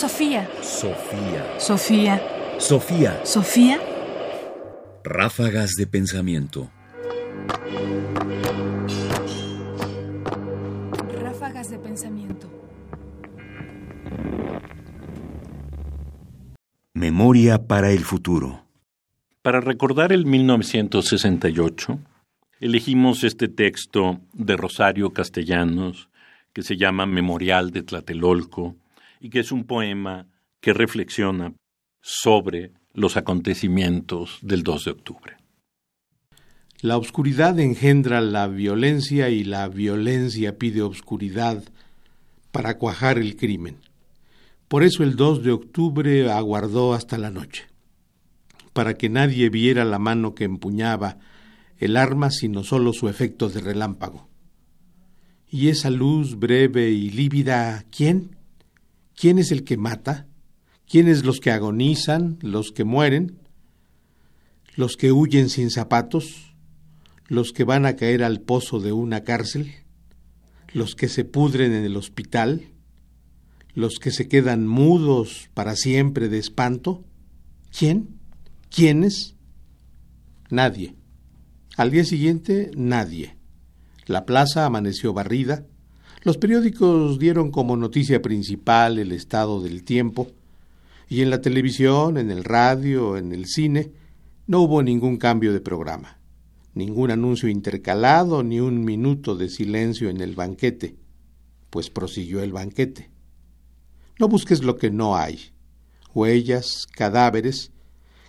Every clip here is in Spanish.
Sofía. Sofía. Sofía. Sofía. Sofía. Ráfagas de pensamiento. Ráfagas de pensamiento. Memoria para el futuro. Para recordar el 1968, elegimos este texto de Rosario Castellanos que se llama Memorial de Tlatelolco y que es un poema que reflexiona sobre los acontecimientos del 2 de octubre. La oscuridad engendra la violencia y la violencia pide oscuridad para cuajar el crimen. Por eso el 2 de octubre aguardó hasta la noche, para que nadie viera la mano que empuñaba el arma sino solo su efecto de relámpago. Y esa luz breve y lívida, ¿quién? ¿Quién es el que mata? ¿Quiénes los que agonizan, los que mueren? ¿Los que huyen sin zapatos? ¿Los que van a caer al pozo de una cárcel? ¿Los que se pudren en el hospital? ¿Los que se quedan mudos para siempre de espanto? ¿Quién? ¿Quiénes? Nadie. Al día siguiente, nadie. La plaza amaneció barrida. Los periódicos dieron como noticia principal el estado del tiempo, y en la televisión, en el radio, en el cine, no hubo ningún cambio de programa, ningún anuncio intercalado, ni un minuto de silencio en el banquete, pues prosiguió el banquete. No busques lo que no hay, huellas, cadáveres,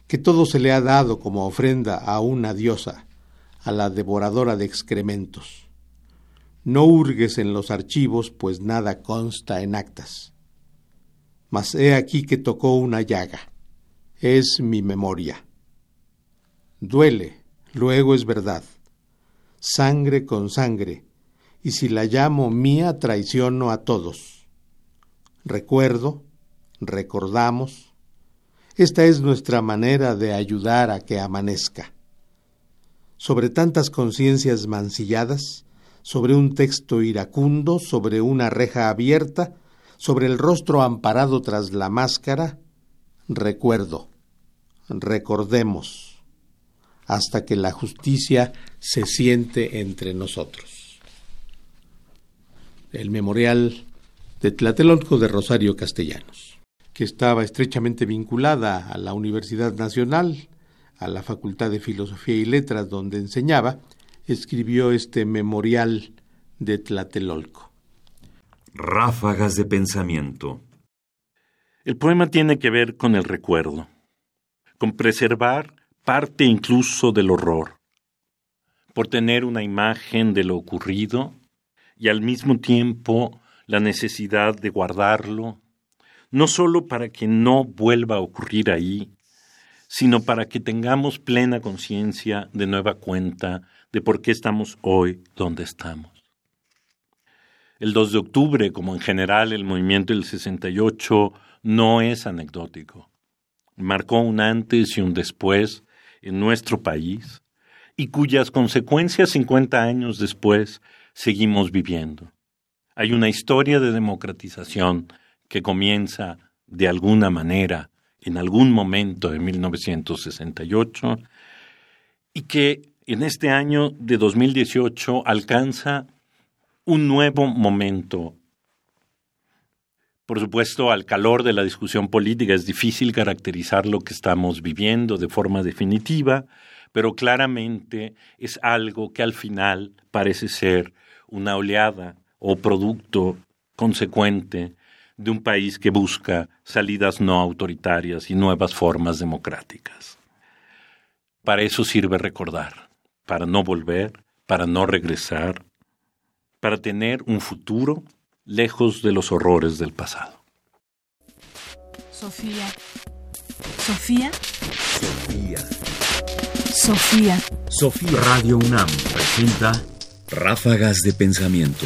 que todo se le ha dado como ofrenda a una diosa, a la devoradora de excrementos. No hurgues en los archivos, pues nada consta en actas. Mas he aquí que tocó una llaga. Es mi memoria. Duele, luego es verdad. Sangre con sangre, y si la llamo mía traiciono a todos. Recuerdo, recordamos. Esta es nuestra manera de ayudar a que amanezca sobre tantas conciencias mancilladas, sobre un texto iracundo, sobre una reja abierta, sobre el rostro amparado tras la máscara, recuerdo, recordemos, hasta que la justicia se siente entre nosotros. El memorial de Tlatelolco de Rosario Castellanos, que estaba estrechamente vinculada a la Universidad Nacional, a la Facultad de Filosofía y Letras donde enseñaba, escribió este memorial de Tlatelolco. Ráfagas de pensamiento. El poema tiene que ver con el recuerdo, con preservar parte incluso del horror, por tener una imagen de lo ocurrido y al mismo tiempo la necesidad de guardarlo, no sólo para que no vuelva a ocurrir ahí, sino para que tengamos plena conciencia de nueva cuenta de por qué estamos hoy donde estamos. El 2 de octubre, como en general el movimiento del 68, no es anecdótico. Marcó un antes y un después en nuestro país y cuyas consecuencias 50 años después seguimos viviendo. Hay una historia de democratización que comienza de alguna manera en algún momento de 1968 y que en este año de 2018 alcanza un nuevo momento. Por supuesto, al calor de la discusión política es difícil caracterizar lo que estamos viviendo de forma definitiva, pero claramente es algo que al final parece ser una oleada o producto consecuente de un país que busca salidas no autoritarias y nuevas formas democráticas. Para eso sirve recordar, para no volver, para no regresar, para tener un futuro lejos de los horrores del pasado. Sofía. Sofía. Sofía. Sofía. Sofía Radio UNAM presenta Ráfagas de pensamiento.